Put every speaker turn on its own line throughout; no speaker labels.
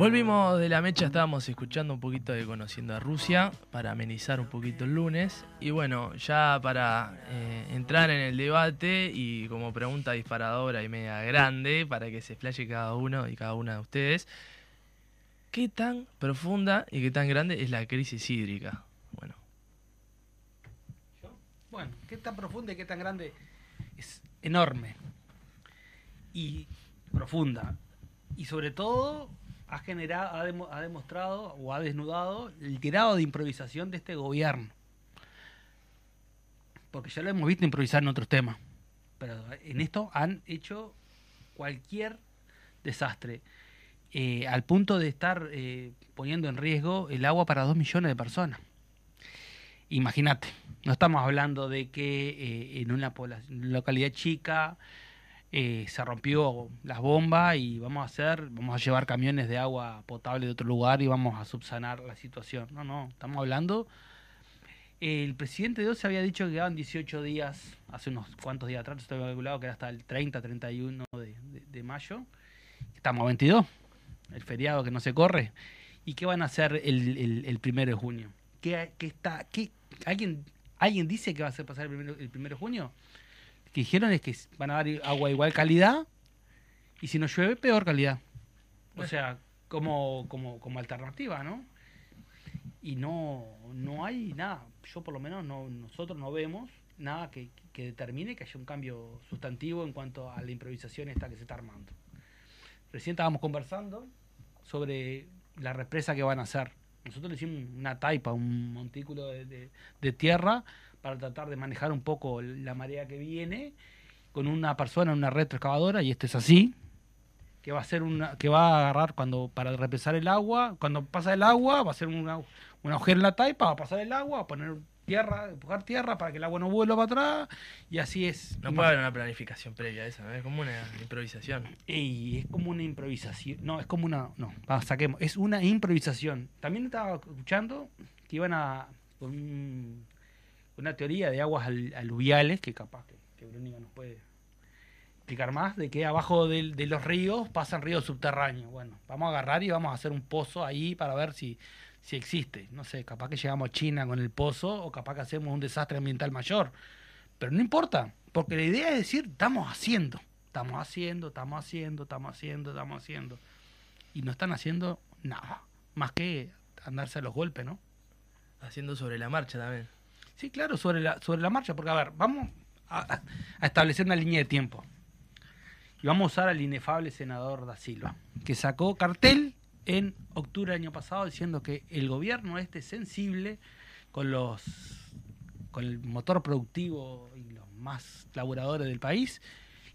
Volvimos de la mecha, estábamos escuchando un poquito de Conociendo a Rusia para amenizar un poquito el lunes. Y bueno, ya para eh, entrar en el debate y como pregunta disparadora y media grande, para que se explaye cada uno y cada una de ustedes, ¿qué tan profunda y qué tan grande es la crisis hídrica? Bueno.
Bueno, ¿qué tan profunda y qué tan grande? Es enorme y profunda. Y sobre todo ha generado, ha, demostrado o ha desnudado el grado de improvisación de este gobierno. Porque ya lo hemos visto improvisar en otros temas. Pero en esto han hecho cualquier desastre. Eh, al punto de estar eh, poniendo en riesgo el agua para dos millones de personas. Imagínate, no estamos hablando de que eh, en una localidad chica eh, se rompió las bombas y vamos a hacer, vamos a llevar camiones de agua potable de otro lugar y vamos a subsanar la situación. No, no, estamos hablando. El presidente de hoy se había dicho que quedaban 18 días, hace unos cuantos días atrás, estoy calculado que era hasta el 30, 31 de, de, mayo. Estamos a 22, el feriado que no se corre. ¿Y qué van a hacer el, el, primero de junio? ¿Qué, qué está, qué, ¿alguien, ¿Alguien dice que va a pasar el primero, el primero de junio? Que dijeron es que van a dar agua igual calidad y si no llueve, peor calidad. O sea, como, como, como alternativa, ¿no? Y no, no hay nada, yo por lo menos no, nosotros no vemos nada que, que determine que haya un cambio sustantivo en cuanto a la improvisación esta que se está armando. Recién estábamos conversando sobre la represa que van a hacer. Nosotros le hicimos una taipa, un montículo de, de tierra para tratar de manejar un poco la marea que viene con una persona en una retroexcavadora y esto es así que va a ser una que va a agarrar cuando para represar el agua cuando pasa el agua va a ser una, una agujero en la taipa va a pasar el agua va a poner tierra empujar tierra para que el agua no vuelva para atrás y así es.
No puede haber una planificación previa a eso es como una improvisación.
Y es como una improvisación no es como una no saquemos es una improvisación. También estaba escuchando que iban a una teoría de aguas aluviales, que capaz que, que nos puede explicar más, de que abajo de, los ríos pasan ríos subterráneos. Bueno, vamos a agarrar y vamos a hacer un pozo ahí para ver si, si existe. No sé, capaz que llegamos a China con el pozo o capaz que hacemos un desastre ambiental mayor. Pero no importa, porque la idea es decir, estamos haciendo, estamos haciendo, estamos haciendo, estamos haciendo, estamos haciendo. Y no están haciendo nada, más que andarse a los golpes, ¿no?
Haciendo sobre la marcha también.
Sí, claro, sobre la, sobre la marcha, porque a ver, vamos a, establecer una línea de tiempo. Y vamos a usar al inefable senador da Silva, que sacó cartel en octubre del año pasado diciendo que el gobierno este sensible con los con el motor productivo y los más laboradores del país,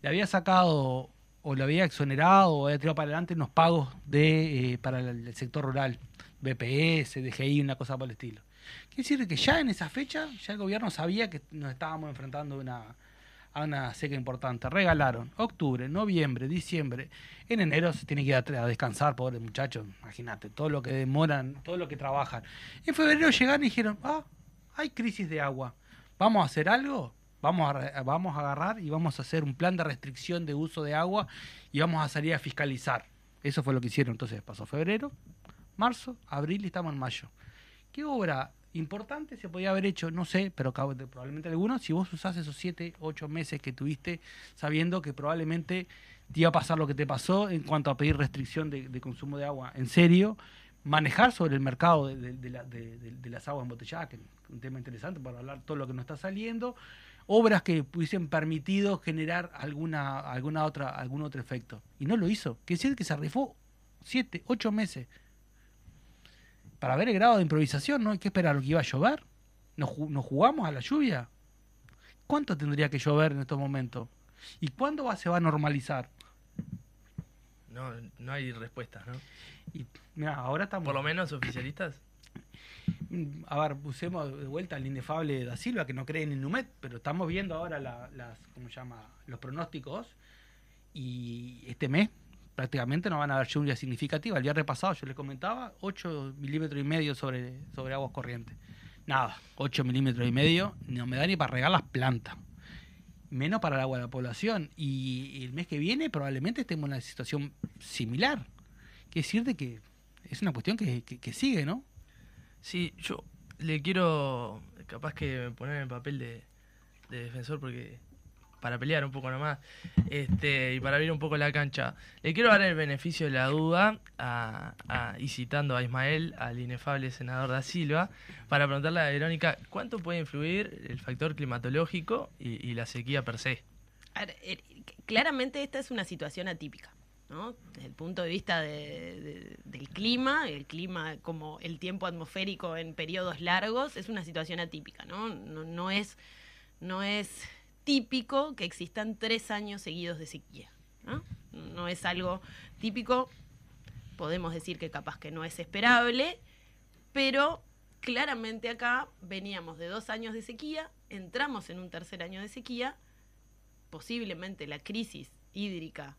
le había sacado o le había exonerado o había tirado para adelante unos pagos de eh, para el, sector rural, BPS, DGI, una cosa por el estilo. Quiere decir que ya en esa fecha, ya el gobierno sabía que nos estábamos enfrentando a una seca importante. Regalaron octubre, noviembre, diciembre. En enero se tiene que ir a, descansar, pobres muchachos. Imagínate, todo lo que demoran, todo lo que trabajan. En febrero llegaron y dijeron, ah, hay crisis de agua. ¿Vamos a hacer algo? Vamos a, vamos a agarrar y vamos a hacer un plan de restricción de uso de agua y vamos a salir a fiscalizar. Eso fue lo que hicieron. Entonces pasó febrero, marzo, abril y estamos en mayo. ¿Qué obra importante se podía haber hecho? No sé, pero probablemente algunos, si vos usás esos 7, 8 meses que tuviste sabiendo que probablemente te iba a pasar lo que te pasó en cuanto a pedir restricción de, consumo de agua en serio, manejar sobre el mercado de, las aguas embotelladas, que es un tema interesante para hablar todo lo que nos está saliendo, obras que hubiesen permitido generar alguna, alguna otra, algún otro efecto. Y no lo hizo. Quiere decir que se rifó 7, 8 meses para ver el grado de improvisación, ¿no? Hay que esperar que iba a llover. ¿Nos, jugamos a la lluvia? ¿Cuánto tendría que llover en estos momentos? ¿Y cuándo va, se va a normalizar?
No, no hay respuestas, ¿no?
Y mira, ahora estamos.
Por lo menos oficialistas.
Mm, a ver, pusemos de vuelta al inefable da Silva, que no cree en el NUMET, pero estamos viendo ahora las, ¿cómo se llama? los pronósticos. Y este mes prácticamente no van a haber lluvias significativas. El día repasado yo les comentaba 8 milímetros y medio sobre, sobre aguas corrientes. Nada, 8 milímetros y medio no me da ni para regar las plantas. Menos para el agua de la población. Y el mes que viene probablemente estemos en una situación similar. Quiere decir de que es una cuestión que, que, sigue, ¿no?
Sí, yo le quiero capaz que poner en el papel de defensor porque para pelear un poco nomás este, y para abrir un poco la cancha. Le quiero dar el beneficio de la duda y citando a Ismael, al inefable senador da Silva, para preguntarle a Verónica, ¿cuánto puede influir el factor climatológico y, la sequía per se?
Eh, claramente esta es una situación atípica. ¿no? Desde el punto de vista del clima, el clima como el tiempo atmosférico en periodos largos, es una situación atípica, ¿no? No, no es, no es típico que existan tres años seguidos de sequía. ¿no? es algo típico, podemos decir que capaz que no es esperable, pero claramente acá veníamos de dos años de sequía, entramos en un tercer año de sequía, posiblemente la crisis hídrica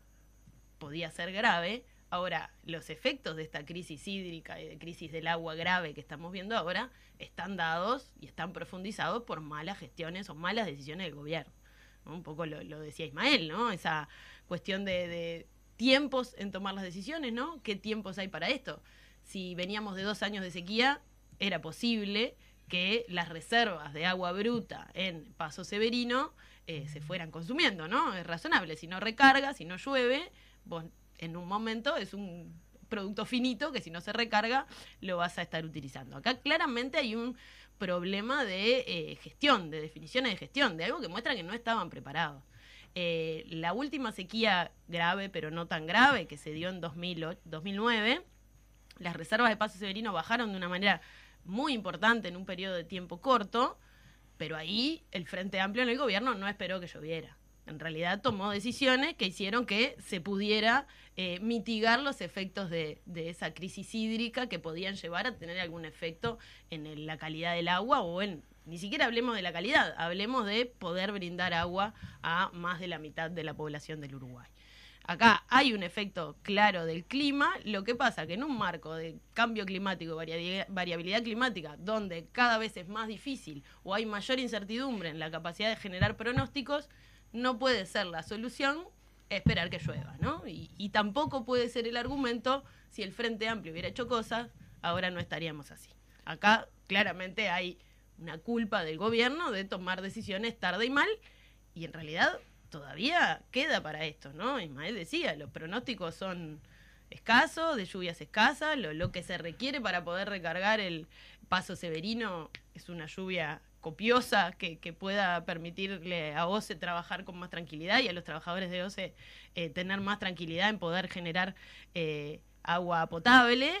podía ser grave. Ahora, los efectos de esta crisis hídrica y de crisis del agua grave que estamos viendo ahora están dados y están profundizados por malas gestiones o malas decisiones del gobierno. Un poco lo, decía Ismael, ¿no? Esa cuestión de, tiempos en tomar las decisiones, ¿no? ¿Qué tiempos hay para esto? Si veníamos de dos años de sequía, era posible que las reservas de agua bruta en Paso Severino eh, se fueran consumiendo, ¿no? Es razonable. Si no recarga, si no llueve, vos en un momento es un producto finito que si no se recarga lo vas a estar utilizando. Acá claramente hay un problema de eh, gestión, de definiciones de gestión, de algo que muestra que no estaban preparados. Eh, la última sequía grave, pero no tan grave, que se dio en 2009, las reservas de Paso Severino bajaron de una manera muy importante en un periodo de tiempo corto, pero ahí el Frente Amplio en el gobierno no esperó que lloviera en realidad tomó decisiones que hicieron que se pudiera eh, mitigar los efectos de, esa crisis hídrica que podían llevar a tener algún efecto en la calidad del agua o en, ni siquiera hablemos de la calidad, hablemos de poder brindar agua a más de la mitad de la población del Uruguay. Acá hay un efecto claro del clima, lo que pasa que en un marco de cambio climático, variabilidad climática, donde cada vez es más difícil o hay mayor incertidumbre en la capacidad de generar pronósticos, no puede ser la solución esperar que llueva, ¿no? Y, tampoco puede ser el argumento si el Frente Amplio hubiera hecho cosas, ahora no estaríamos así. Acá claramente hay una culpa del gobierno de tomar decisiones tarde y mal, y en realidad todavía queda para esto, ¿no? Ismael decía, los pronósticos son escasos, de lluvias escasas, lo que se requiere para poder recargar el paso severino es una lluvia copiosa que, pueda permitirle a OCE trabajar con más tranquilidad y a los trabajadores de OCE eh, tener más tranquilidad en poder generar eh, agua potable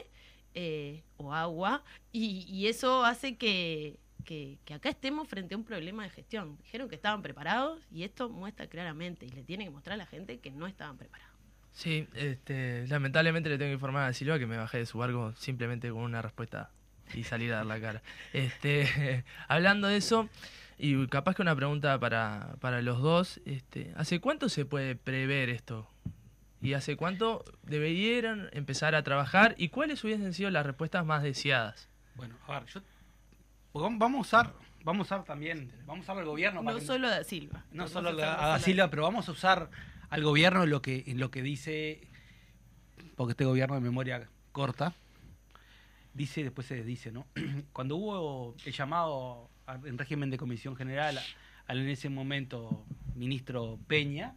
eh, o agua y, eso hace que, que, acá estemos frente a un problema de gestión. Dijeron que estaban preparados y esto muestra claramente y le tiene que mostrar a la gente que no estaban preparados.
Sí, este, lamentablemente le tengo que informar a Silva que me bajé de su barco simplemente con una respuesta y salir a dar la cara. Este, hablando de eso, y capaz que una pregunta para, para los dos, este, ¿hace cuánto se puede prever esto? ¿Y hace cuánto deberían empezar a trabajar? ¿Y cuáles hubiesen sido las respuestas más deseadas?
Bueno, a ver, yo, vamos a usar, vamos a usar también, vamos a usar al gobierno.
no solo a Da Silva.
No solo a, Da Silva, pero vamos a usar al gobierno en lo que, en lo que dice, porque este gobierno de memoria corta, dice, después se dice, ¿no? Cuando hubo el llamado en régimen de comisión general al en ese momento ministro Peña,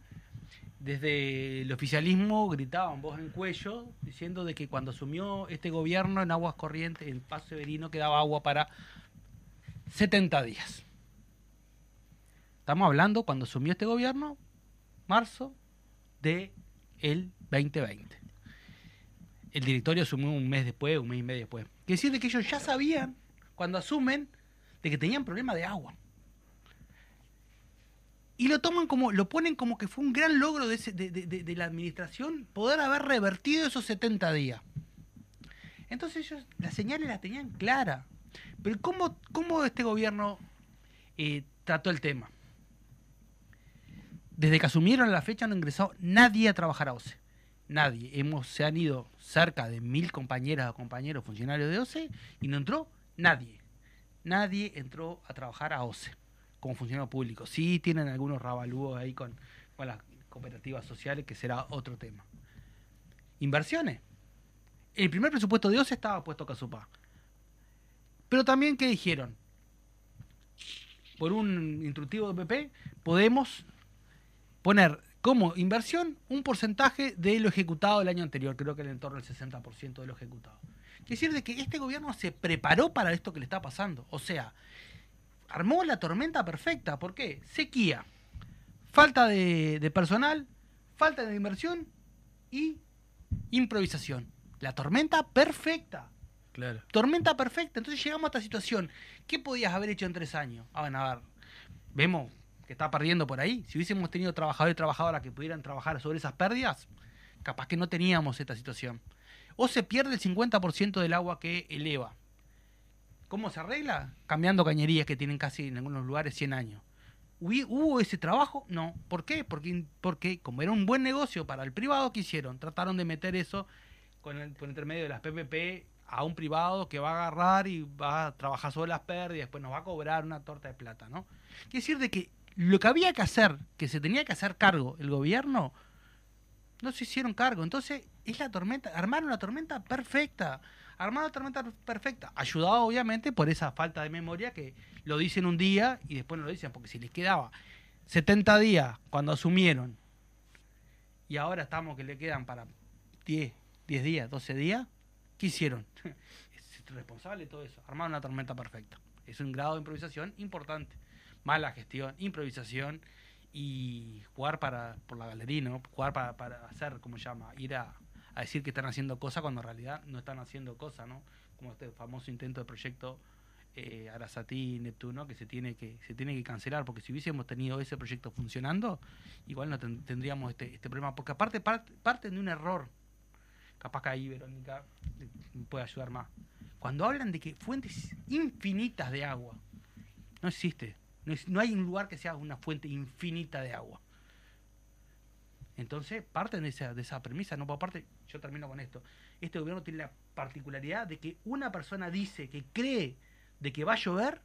desde el oficialismo gritaban voz en cuello diciendo de que cuando asumió este gobierno en aguas corrientes, en Paso Severino, quedaba agua para 70 días. Estamos hablando cuando asumió este gobierno, marzo de el 2020 el directorio asumió un mes después, un mes y medio después. Quiere decir que ellos ya sabían, cuando asumen, de que tenían problema de agua. Y lo toman como, lo ponen como que fue un gran logro de, de, la administración poder haber revertido esos 70 días. Entonces ellos las señales las tenían claras. Pero ¿cómo, cómo este gobierno eh, trató el tema? Desde que asumieron la fecha no ingresó nadie a trabajar a OCE nadie. Hemos, se han ido cerca de mil compañeras o compañeros funcionarios de OCE y no entró nadie. Nadie entró a trabajar a OCE como funcionario público. Sí tienen algunos rabalúos ahí con, con las cooperativas sociales, que será otro tema. Inversiones. el primer presupuesto de OCE estaba puesto a Casupá. Pero también, ¿qué dijeron? Por un instructivo de PP, podemos poner como inversión un porcentaje de lo ejecutado del año anterior, creo que en torno al 60% de lo ejecutado. Quiere decir de que este gobierno se preparó para esto que le está pasando. O sea, armó la tormenta perfecta. ¿Por qué? Sequía, falta de, de personal, falta de inversión y improvisación. La tormenta perfecta.
Claro.
Tormenta perfecta. Entonces llegamos a esta situación. ¿Qué podías haber hecho en tres años? Ah, bueno, a ver, vemos que está perdiendo por ahí. Si hubiésemos tenido trabajadores y trabajadoras que pudieran trabajar sobre esas pérdidas, capaz que no teníamos esta situación. O se pierde el 50% del agua que eleva. ¿Cómo se arregla? Cambiando cañerías que tienen casi en algunos lugares 100 años. ¿Hubi- ¿Hubo ese trabajo? No. ¿Por qué? Porque, porque como era un buen negocio para el privado, ¿qué hicieron? Trataron de meter eso con el, por intermedio de las PPP a un privado que va a agarrar y va a trabajar sobre las pérdidas, después nos va a cobrar una torta de plata, ¿no? Quiere decir de que lo que había que hacer, que se tenía que hacer cargo el gobierno, no se hicieron cargo. Entonces, es la tormenta, armaron la tormenta perfecta. Armaron la tormenta perfecta. Ayudado, obviamente, por esa falta de memoria que lo dicen un día y después no lo dicen, porque si les quedaba 70 días cuando asumieron y ahora estamos que le quedan para 10, 10 días, 12 días, ¿qué hicieron? Es responsable de todo eso. Armaron una tormenta perfecta. Es un grado de improvisación importante. Mala gestión, improvisación y jugar para por la galería, ¿no? Jugar para, para hacer, ¿cómo se llama? Ir a, decir que están haciendo cosas cuando en realidad no están haciendo cosas, ¿no? Como este famoso intento de proyecto eh, Arasatí Neptuno que se tiene que se tiene que cancelar porque si hubiésemos tenido ese proyecto funcionando igual no ten- tendríamos este, este problema porque aparte part- parten de un error capaz que ahí Verónica me puede ayudar más cuando hablan de que fuentes infinitas de agua no existe no, es- no hay un lugar que sea una fuente infinita de agua entonces parten de esa, de esa premisa no aparte yo termino con esto este gobierno tiene la particularidad de que una persona dice que cree de que va a llover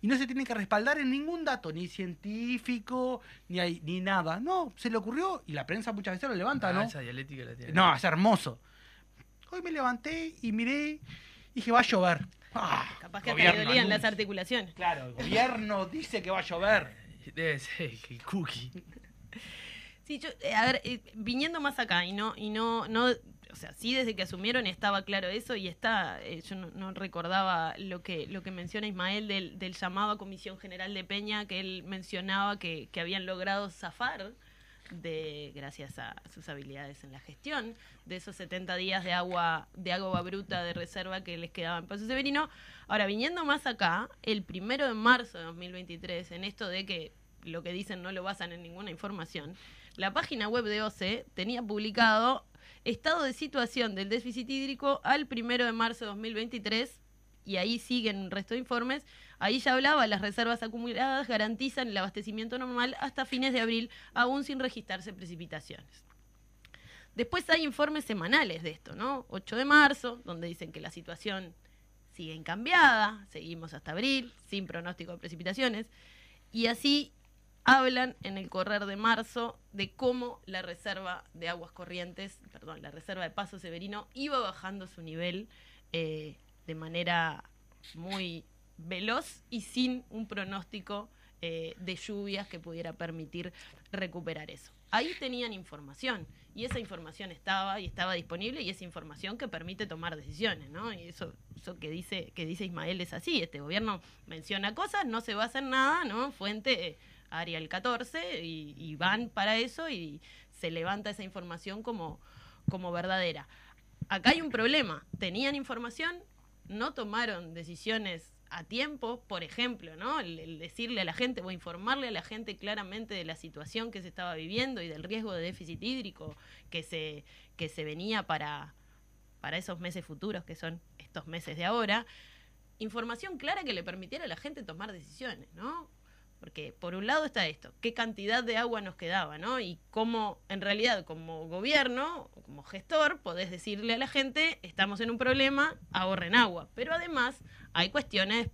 y no se tiene que respaldar en ningún dato, ni científico, ni, hay, ni nada. No, se le ocurrió y la prensa muchas veces lo levanta,
Ah,
¿no?
Esa dialéctica la tiene.
No, es hermoso. Hoy me levanté y miré y dije, va a llover. Ah,
Capaz que hasta le dolían las articulaciones.
Claro, el gobierno dice que va a llover.
Debe ser el cookie.
Sí, yo, eh, a ver, eh, viniendo más acá y no, y no, no, o sea, sí desde que asumieron estaba claro eso y está, eh, yo no, no recordaba lo que, lo que menciona Ismael del, del llamado a Comisión General de Peña, que él mencionaba que, que habían logrado zafar de, gracias a sus habilidades en la gestión, de esos 70 días de agua, de agua bruta de reserva que les quedaba en Paso Severino. Ahora, viniendo más acá, el primero de marzo de 2023, en esto de que lo que dicen no lo basan en ninguna información, la página web de OCE tenía publicado estado de situación del déficit hídrico al primero de marzo de 2023 y ahí siguen un resto de informes. Ahí ya hablaba, las reservas acumuladas garantizan el abastecimiento normal hasta fines de abril, aún sin registrarse precipitaciones. Después hay informes semanales de esto, ¿no? 8 de marzo, donde dicen que la situación sigue incambiada, seguimos hasta abril, sin pronóstico de precipitaciones, y así hablan en el correr de marzo de cómo la reserva de aguas corrientes, perdón, la reserva de Paso Severino iba bajando su nivel eh, de manera muy veloz y sin un pronóstico eh, de lluvias que pudiera permitir recuperar eso. Ahí tenían información y esa información estaba y estaba disponible y es información que permite tomar decisiones, ¿no? Y eso, eso que dice que dice Ismael es así. Este gobierno menciona cosas, no se basa en nada, ¿no? Fuente eh, Arial 14 y, y van para eso y se levanta esa información como, como verdadera. Acá hay un problema. Tenían información, no tomaron decisiones a tiempo, por ejemplo, ¿no? El, decirle a la gente o informarle a la gente claramente de la situación que se estaba viviendo y del riesgo de déficit hídrico que se, que se venía para, para esos meses futuros, que son estos meses de ahora. Información clara que le permitiera a la gente tomar decisiones, ¿no? Porque por un lado está esto, qué cantidad de agua nos quedaba, ¿no? Y cómo, en realidad, como gobierno, como gestor, podés decirle a la gente, estamos en un problema, ahorren agua. Pero además hay cuestiones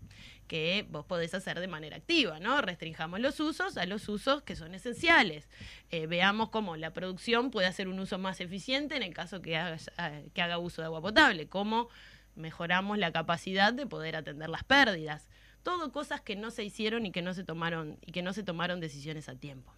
que vos podés hacer de manera activa, ¿no? Restringamos los usos a los usos que son esenciales. Eh, veamos cómo la producción puede hacer un uso más eficiente en el caso que que haga uso de agua potable, cómo mejoramos la capacidad de poder atender las pérdidas. Todo cosas que no se hicieron y que no se tomaron, y que no se tomaron decisiones a tiempo.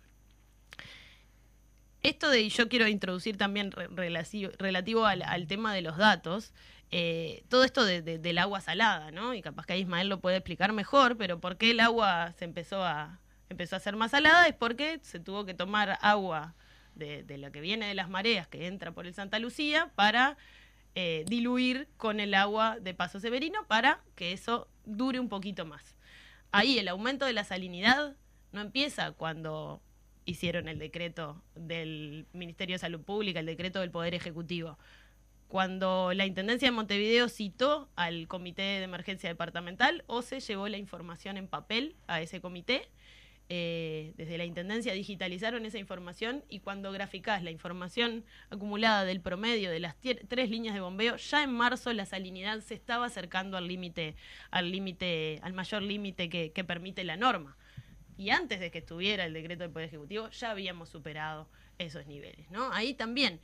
Esto de, yo quiero introducir también relativo, al, tema de los datos, eh, todo esto del agua salada, ¿no? Y capaz que Ismael lo puede explicar mejor, pero ¿por qué el agua se empezó a, empezó a ser más salada? Es porque se tuvo que tomar agua de, de la que viene de las mareas, que entra por el Santa Lucía, para eh, diluir con el agua de Paso Severino para que eso dure un poquito más. Ahí el aumento de la salinidad no empieza cuando hicieron el decreto del Ministerio de Salud Pública, el decreto del Poder Ejecutivo. Cuando la Intendencia de Montevideo citó al Comité de Emergencia Departamental o se llevó la información en papel a ese comité, eh, desde la Intendencia digitalizaron esa información y cuando graficás la información acumulada del promedio de las tres líneas de bombeo, ya en marzo la salinidad se estaba acercando al límite, al límite, al mayor límite que, que permite la norma y antes de que estuviera el decreto del Poder Ejecutivo ya habíamos superado esos niveles, ¿no? Ahí también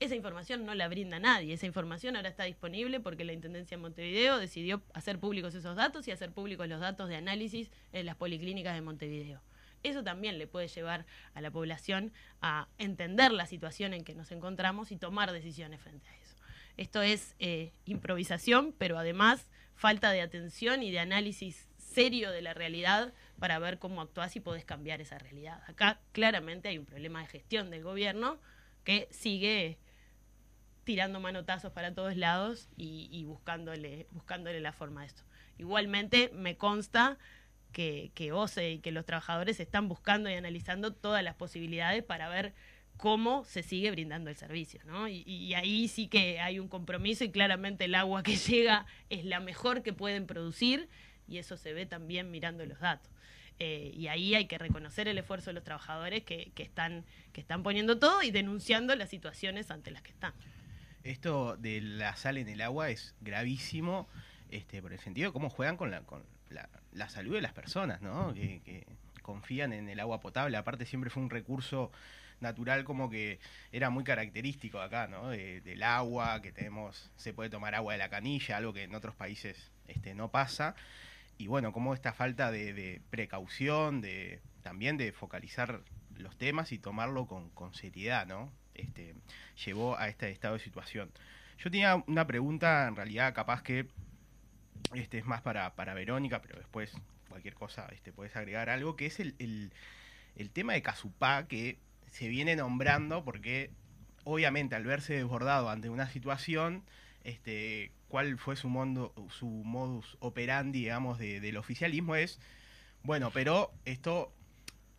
esa información no la brinda nadie, esa información ahora está disponible porque la Intendencia de Montevideo decidió hacer públicos esos datos y hacer públicos los datos de análisis en las policlínicas de Montevideo. Eso también le puede llevar a la población a entender la situación en que nos encontramos y tomar decisiones frente a eso. Esto es eh, improvisación, pero además falta de atención y de análisis serio de la realidad para ver cómo actuás y podés cambiar esa realidad. Acá claramente hay un problema de gestión del gobierno que sigue tirando manotazos para todos lados y, buscándole, buscándole la forma a esto. Igualmente me consta que, que OCE y que los trabajadores están buscando y analizando todas las posibilidades para ver cómo se sigue brindando el servicio, ¿no? Y, ahí sí que hay un compromiso y claramente el agua que llega es la mejor que pueden producir y eso se ve también mirando los datos. Eh, y ahí hay que reconocer el esfuerzo de los trabajadores que, están, que están poniendo todo y denunciando las situaciones ante las que están.
Esto de la sal en el agua es gravísimo este, por el sentido de cómo juegan con la, con la, salud de las personas, ¿no? Que, confían en el agua potable. Aparte siempre fue un recurso natural como que era muy característico acá, ¿no? del agua, que tenemos, se puede tomar agua de la canilla, algo que en otros países este, no pasa y bueno, como esta falta de, precaución, de también de focalizar los temas y tomarlo con, seriedad, ¿no? Este, llevó a este estado de situación. Yo tenía una pregunta, en realidad capaz que este es más para, para Verónica, pero después cualquier cosa este, puedes agregar algo, que es el, el, tema de Casupá que se viene nombrando porque obviamente al verse desbordado ante una situación, este, cuál fue su, mundo, su modus operandi, digamos, del oficialismo es, bueno, pero esto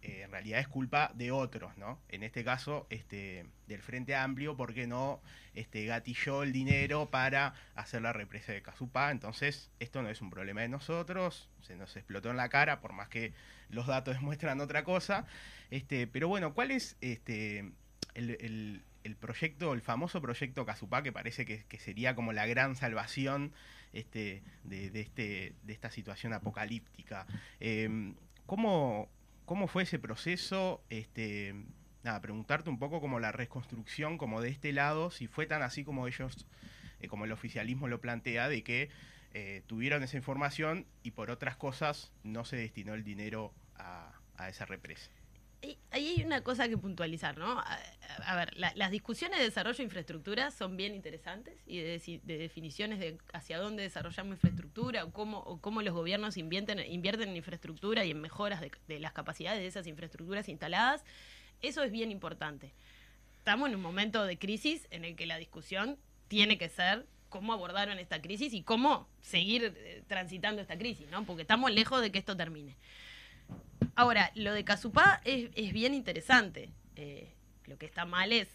eh, en realidad es culpa de otros, ¿no? En este caso, este, del Frente Amplio, porque no este, gatilló el dinero para hacer la represa de Casupá. Entonces, esto no es un problema de nosotros, se nos explotó en la cara, por más que los datos demuestran otra cosa. Este, pero bueno, ¿cuál es este, el el proyecto, el famoso proyecto Casupá, que parece que, sería como la gran salvación este, de, este, de esta situación apocalíptica. Em, ¿cómo, fue ese proceso? Este, nada, preguntarte un poco como la reconstrucción, como de este lado, si fue tan así como ellos, eh, como el oficialismo lo plantea, de que eh, tuvieron esa información y por otras cosas no se destinó el dinero a esa represa
ahí hay una cosa que puntualizar, ¿no? A, ver, las discusiones de desarrollo de infraestructura son bien interesantes y de, definiciones de hacia dónde desarrollamos infraestructura o cómo, cómo los gobiernos invierten, en infraestructura y en mejoras de, las capacidades de esas infraestructuras instaladas. Eso es bien importante. Estamos en un momento de crisis en el que la discusión tiene que ser cómo abordaron esta crisis y cómo seguir eh, transitando esta crisis, ¿no? Porque estamos lejos de que esto termine. Ahora, lo de Casupá es, bien interesante. Eh, lo que está mal es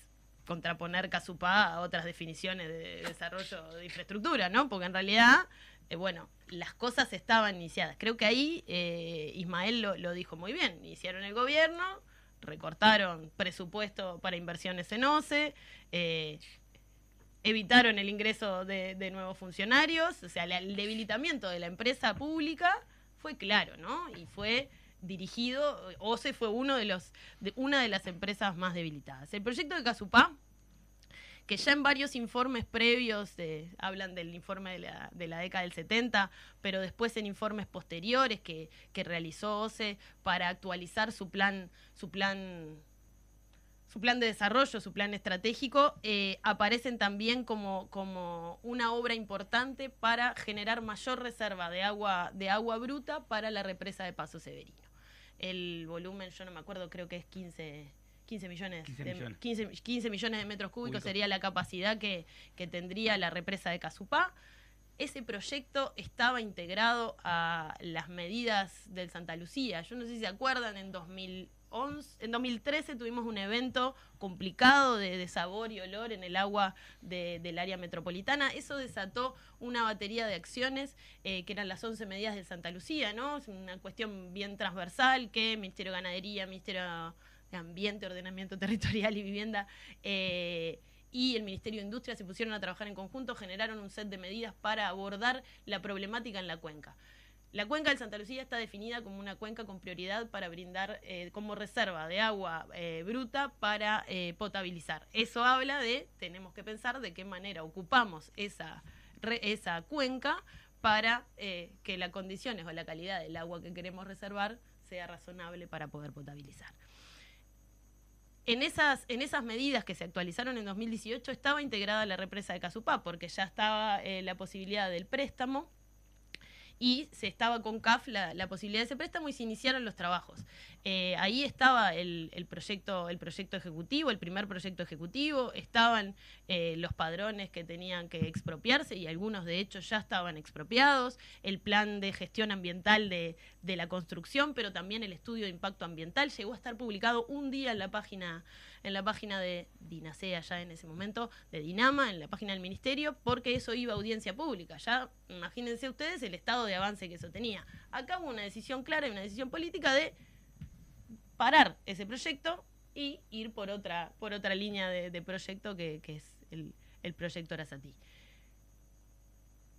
contraponer Casupá a otras definiciones de desarrollo de infraestructura, ¿no? Porque en realidad, eh, bueno, las cosas estaban iniciadas. Creo que ahí eh, Ismael lo, dijo muy bien. Iniciaron el gobierno, recortaron presupuesto para inversiones en OCE, evitaron el ingreso de nuevos funcionarios, o sea, el debilitamiento de la empresa pública fue claro, ¿no? Y fue dirigido, OCE fue uno de los, una de las empresas más debilitadas. El proyecto de Casupá, que ya en varios informes previos eh, hablan del informe de la, de la, década del 70, pero después en informes posteriores que, que realizó OCE para actualizar su plan, su plan su plan de desarrollo, su plan estratégico, eh, aparecen también como, como una obra importante para generar mayor reserva de agua, de agua bruta para la represa de Paso Severino. El volumen, yo no me acuerdo, creo que es 15, 15 millones,
15
de,
millones.
15 15 millones de metros cúbicos
Cúbicos.
sería la capacidad que, que tendría la represa de Casupá. Ese proyecto estaba integrado a las medidas del Santa Lucía. Yo no sé si se acuerdan, en 2011, en 2013 tuvimos un evento complicado de, sabor y olor en el agua de- del área metropolitana. Eso desató una batería de acciones eh, que eran las 11 medidas del Santa Lucía, ¿no? Es una cuestión bien transversal que Ministerio de Ganadería, Ministerio de Ambiente, Ordenamiento Territorial y Vivienda eh, y el Ministerio de Industria se pusieron a trabajar en conjunto, generaron un set de medidas para abordar la problemática en la cuenca. La cuenca del Santa Lucía está definida como una cuenca con prioridad para brindar eh, como reserva de agua eh, bruta para eh, potabilizar. Eso habla de, tenemos que pensar de qué manera ocupamos esa, esa cuenca para que las condiciones o la calidad del agua que queremos reservar sea razonable para poder potabilizar. En esas, en esas medidas que se actualizaron en 2018 estaba integrada la represa de Casupá, porque ya estaba eh, la posibilidad del préstamo y se estaba con CAF la, la posibilidad de ese préstamo y se iniciaron los trabajos. Eh, ahí estaba el, el proyecto, el proyecto ejecutivo, el primer proyecto ejecutivo, estaban eh, los padrones que tenían que expropiarse y algunos de hecho ya estaban expropiados, el plan de gestión ambiental de, de la construcción, pero también el estudio de impacto ambiental llegó a estar publicado un día en la página en la página de Dinacea ya en ese momento, de Dinama, en la página del ministerio, porque eso iba a audiencia pública. Ya imagínense ustedes el estado de avance que eso tenía. Acá hubo una decisión clara y una decisión política de parar ese proyecto y ir por otra, por otra línea de, proyecto que, es el, el proyecto Arasatí.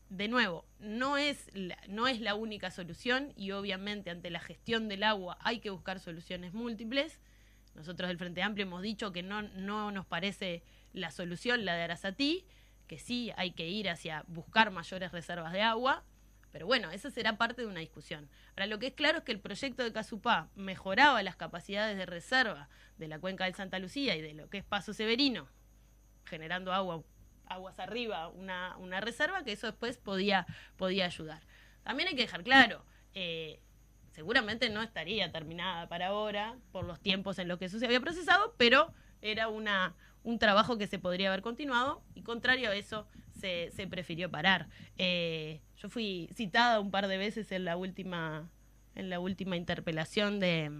De nuevo, no es, no es la única solución y obviamente ante la gestión del agua hay que buscar soluciones múltiples. Nosotros del Frente Amplio hemos dicho que no, no nos parece la solución la de Arasatí, que sí hay que ir hacia buscar mayores reservas de agua, pero bueno, esa será parte de una discusión. Ahora, lo que es claro es que el proyecto de Casupá mejoraba las capacidades de reserva de la cuenca del Santa Lucía y de lo que es Paso Severino, generando agua, aguas arriba, una, una reserva que eso después podía, podía ayudar. También hay que dejar claro, eh, seguramente no estaría terminada para ahora por los tiempos en los que eso se había procesado, pero era una, un trabajo que se podría haber continuado y contrario a eso se, se prefirió parar. Eh, yo fui citada un par de veces en la última, en la última interpelación de,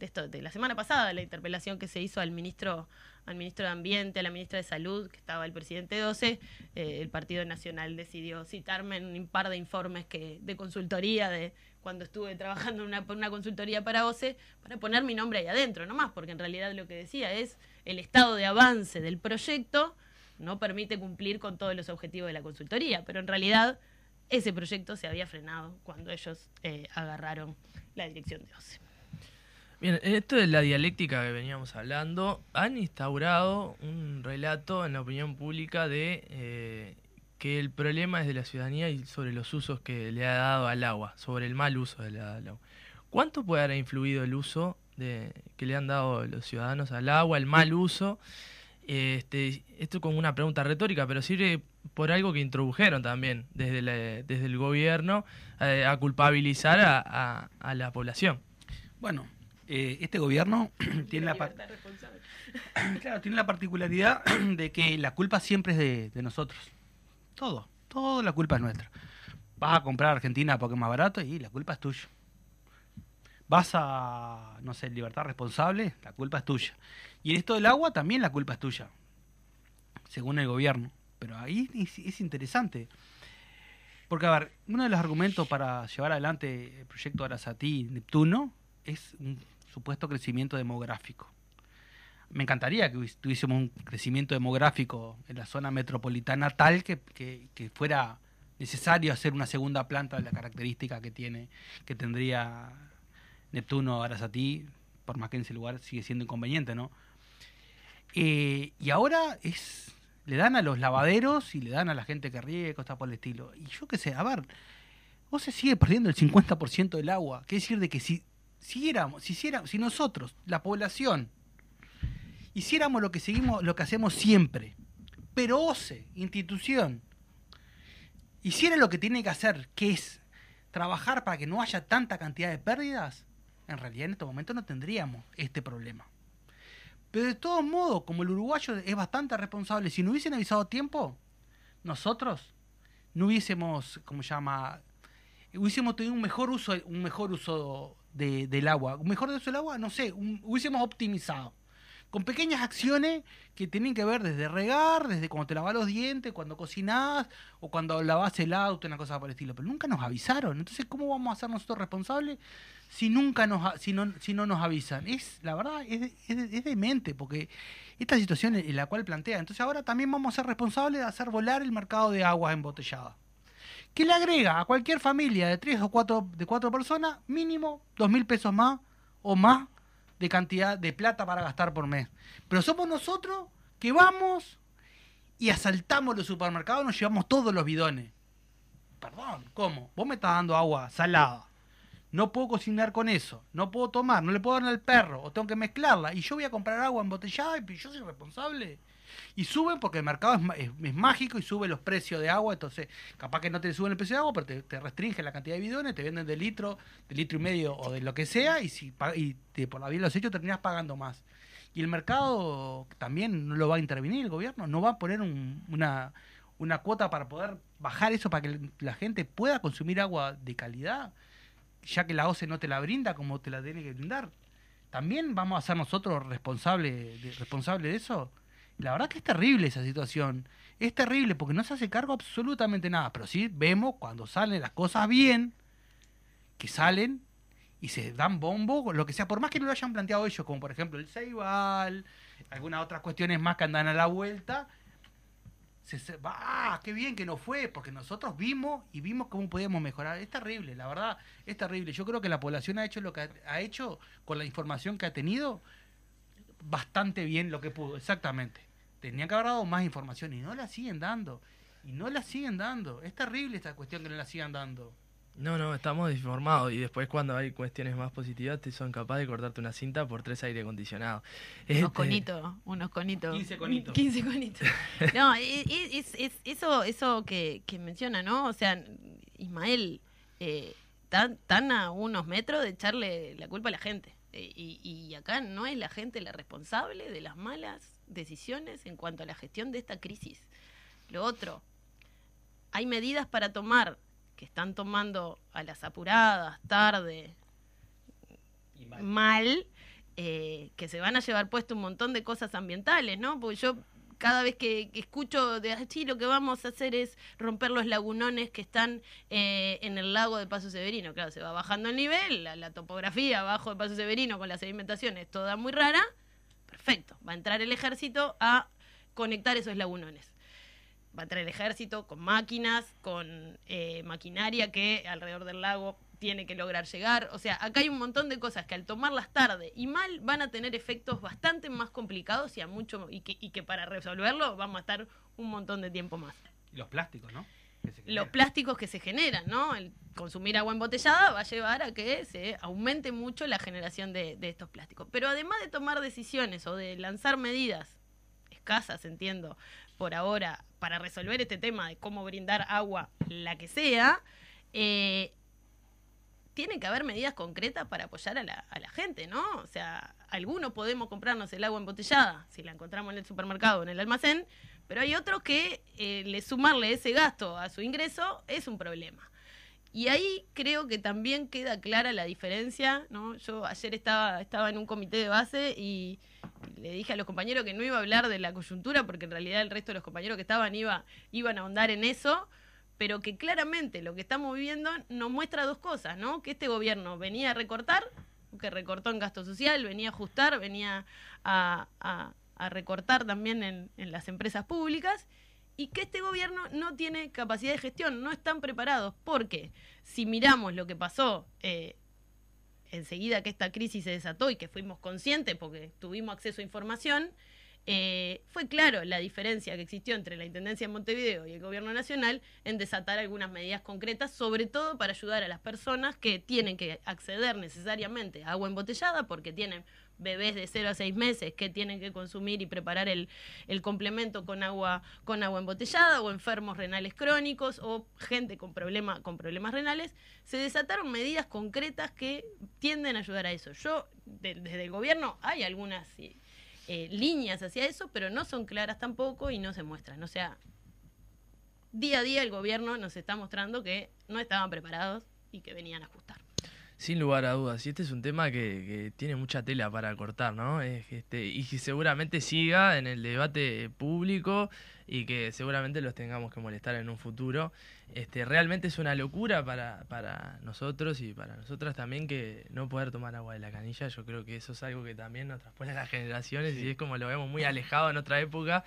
de la semana pasada, la interpelación que se hizo al ministro, al ministro de Ambiente, a la ministra de Salud, que estaba el presidente 12, eh, el Partido Nacional decidió citarme en un par de informes que, de consultoría de cuando estuve trabajando en una consultoría para OCE, para poner mi nombre ahí adentro, nomás, porque en realidad lo que decía es el estado de avance del proyecto no permite cumplir con todos los objetivos de la consultoría, pero en realidad ese proyecto se había frenado cuando ellos eh, agarraron la dirección de OCE.
Bien, esto de la dialéctica que veníamos hablando, han instaurado un relato en la opinión pública de eh, que el problema es de la ciudadanía y sobre los usos que le ha dado al agua, sobre el mal uso del agua. ¿Cuánto puede haber influido el uso de, que le han dado los ciudadanos al agua, el mal uso? Este, esto como una pregunta retórica, pero sirve por algo que introdujeron también desde, la- desde el gobierno eh, a culpabilizar a- a- a la población.
Bueno, eh, este gobierno tiene la, par- claro, tiene la particularidad de que la culpa siempre es de, de nosotros. Todo, toda la culpa es nuestra. Vas a comprar a Argentina porque es más barato y la culpa es tuya. Vas a, no sé, libertad responsable, la culpa es tuya. Y en esto del agua también la culpa es tuya, según el gobierno. Pero ahí es, es interesante. Porque, a ver, uno de los argumentos para llevar adelante el proyecto Arasatí Neptuno es un supuesto crecimiento demográfico. Me encantaría que tuviésemos un crecimiento demográfico en la zona metropolitana tal que, que- fuera necesario hacer una segunda planta de la característica que tiene, que tendría Neptuno Arasati, por más que en ese lugar sigue siendo inconveniente, ¿no? Eh, y ahora es le dan a los lavaderos y le dan a la gente que ríe, cosas por el estilo. Y yo qué sé, a ver, vos se sigue perdiendo el 50% del agua. Quiere decir de que si siguiéramos, si, hiciéramos, si nosotros, la población, hiciéramos lo que seguimos, lo que hacemos siempre, pero OCE, institución, hiciera lo que tiene que hacer, que es trabajar para que no haya tanta cantidad de pérdidas, en realidad en este momento no tendríamos este problema. Pero de todos modos, como el uruguayo es bastante responsable, si no hubiesen avisado tiempo, nosotros no hubiésemos, ¿cómo se llama? Hubiésemos tenido un mejor uso, un mejor uso de, del agua. Un mejor uso del agua, no sé, hubiésemos optimizado. Con pequeñas acciones que tienen que ver desde regar, desde cuando te lavas los dientes, cuando cocinás, o cuando lavas el auto, una cosa por el estilo. Pero nunca nos avisaron. Entonces, ¿cómo vamos a ser nosotros responsables si nunca nos si no, si no nos avisan. Es la verdad es, es, demente porque esta situación en la cual plantea. Entonces ahora también vamos a ser responsables de hacer volar el mercado de agua embotellada. Que le agrega a cualquier familia de tres o cuatro de cuatro personas mínimo dos mil pesos más o más de cantidad de plata para gastar por mes. Pero somos nosotros que vamos y asaltamos los supermercados, nos llevamos todos los bidones. Perdón, ¿cómo? Vos me estás dando agua salada no puedo cocinar con eso, no puedo tomar, no le puedo dar al perro, o tengo que mezclarla, y yo voy a comprar agua embotellada y yo soy responsable. Y suben porque el mercado es, mágico y sube los precios de agua, entonces capaz que no te suben el precio de agua, pero te, te restringen la cantidad de bidones, te venden de litro, de litro y medio o de lo que sea, y si y te, por la vía de los hechos terminas pagando más. Y el mercado también no lo va a intervenir el gobierno, no va a poner una, una cuota para poder bajar eso para que la gente pueda consumir agua de calidad ya que la OCE no te la brinda como te la tiene que brindar, ¿también vamos a ser nosotros responsables de, responsable de eso? La verdad que es terrible esa situación. Es terrible porque no se hace cargo absolutamente nada. Pero sí vemos cuando salen las cosas bien, que salen y se dan bombo, lo que sea, por más que no lo hayan planteado ellos, como por ejemplo el Ceibal, algunas otras cuestiones más que andan a la vuelta, se, ¡ah, qué bien que no fue! Porque nosotros vimos y vimos cómo podíamos mejorar. Es terrible, la verdad, es terrible. Yo creo que la población ha hecho lo que ha, hecho con la información que ha tenido bastante bien lo que pudo, exactamente. Tenían que haber dado más información y no la siguen dando. Y no la siguen dando. Es terrible esta cuestión que no la sigan dando.
No, no, estamos desinformados y después cuando hay cuestiones más positivas te son capaces de cortarte una cinta por tres aire acondicionados.
Unos este, conitos, unos conitos.
15 conitos.
15 conitos. No, es, eso, eso que, menciona, ¿no? O sea, Ismael, eh, tan, a unos metros de echarle la culpa a la gente. Eh, y, y acá no es la gente la responsable de las malas decisiones en cuanto a la gestión de esta crisis. Lo otro, hay medidas para tomar que están tomando a las apuradas, tarde, mal, eh, que se van a llevar puesto un montón de cosas ambientales, ¿no? Porque yo cada vez que, escucho de así lo que vamos a hacer es romper los lagunones que están eh, en el lago de Paso Severino. Claro, se va bajando el nivel, la, topografía abajo de Paso Severino con la sedimentación es toda muy rara. Perfecto, va a entrar el ejército a conectar esos lagunones va a entrar el ejército con máquinas, con eh, maquinaria que alrededor del lago tiene que lograr llegar. O sea, acá hay un montón de cosas que al tomarlas tarde y mal van a tener efectos bastante más complicados y a mucho y que, y que para resolverlo vamos a estar un montón de tiempo más.
Los plásticos, ¿no?
Los plásticos que se generan, ¿no? El consumir agua embotellada va a llevar a que se aumente mucho la generación de, de estos plásticos. Pero además de tomar decisiones o de lanzar medidas escasas, entiendo, por ahora para resolver este tema de cómo brindar agua, la que sea, eh, tiene que haber medidas concretas para apoyar a la, gente, ¿no? O sea, algunos podemos comprarnos el agua embotellada si la encontramos en el supermercado o en el almacén, pero hay otros que eh, le sumarle ese gasto a su ingreso es un problema. Y ahí creo que también queda clara la diferencia, ¿no? Yo ayer estaba, estaba en un comité de base y le dije a los compañeros que no iba a hablar de la coyuntura porque en realidad el resto de los compañeros que estaban iba, iban a ahondar en eso, pero que claramente lo que estamos viviendo nos muestra dos cosas, ¿no? Que este gobierno venía a recortar, que recortó en gasto social, venía a ajustar, venía a, recortar también en, en las empresas públicas y que este gobierno no tiene capacidad de gestión, no están preparados, porque si miramos lo que pasó eh, enseguida que esta crisis se desató y que fuimos conscientes porque tuvimos acceso a información, eh, fue claro la diferencia que existió entre la Intendencia de Montevideo y el Gobierno Nacional en desatar algunas medidas concretas, sobre todo para ayudar a las personas que tienen que acceder necesariamente a agua embotellada porque tienen bebés de 0 a 6 meses que tienen que consumir y preparar el, complemento con agua, con agua embotellada o enfermos renales crónicos o gente con, problema, con problemas renales, se desataron medidas concretas que tienden a ayudar a eso. Yo, de, desde el gobierno, hay algunas eh, líneas hacia eso, pero no son claras tampoco y no se muestran. O sea, día a día el gobierno nos está mostrando que no estaban preparados y que venían a ajustar.
Sin lugar a dudas, y este es un tema que, tiene mucha tela para cortar, ¿no? Es, este, y que seguramente siga en el debate público y que seguramente los tengamos que molestar en un futuro. Este, realmente es una locura para, para nosotros y para nosotras también que no poder tomar agua de la canilla. Yo creo que eso es algo que también nos transpone a las generaciones sí. y es como lo vemos muy alejado en otra época.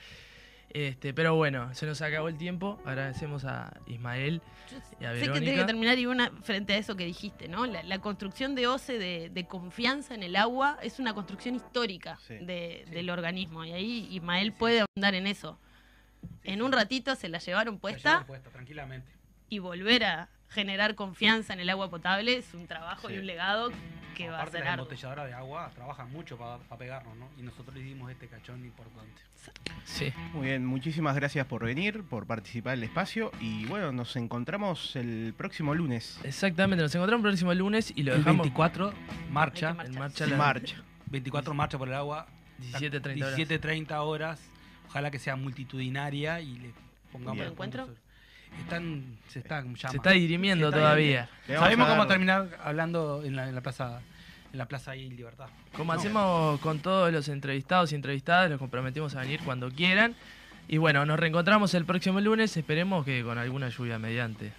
Este, pero bueno, se nos acabó el tiempo. Agradecemos a Ismael y a Verónica.
Sé que tiene que terminar y una frente a eso que dijiste, ¿no? La, la construcción de OCE de, de, confianza en el agua es una construcción histórica sí. De, sí. del organismo. Y ahí Ismael puede ahondar en eso. En un ratito se la llevaron puesta.
La llevaron puesta, tranquilamente.
Y volver a generar confianza en el agua potable es un trabajo y un legado que va a ser
la embotelladora de agua trabaja mucho para pa pegarnos, ¿no? Y nosotros le dimos este cachón importante.
Sí. Muy bien, muchísimas gracias por venir, por participar en el espacio y bueno, nos encontramos el próximo lunes.
Exactamente, nos encontramos el próximo lunes y lo
el
dejamos
24 marcha,
en marcha,
la... marcha.
24 marcha por el agua,
17:30 horas.
17:30 horas. Ojalá que sea multitudinaria y le pongamos
el encuentro.
Están, se está llamando.
Se está dirimiendo
está
todavía.
Sabemos cómo terminar hablando en la, en la plaza en la Plaza ahí Libertad.
Como no. hacemos con todos los entrevistados y entrevistadas, los comprometimos a venir cuando quieran. Y bueno, nos reencontramos el próximo lunes, esperemos que con alguna lluvia mediante.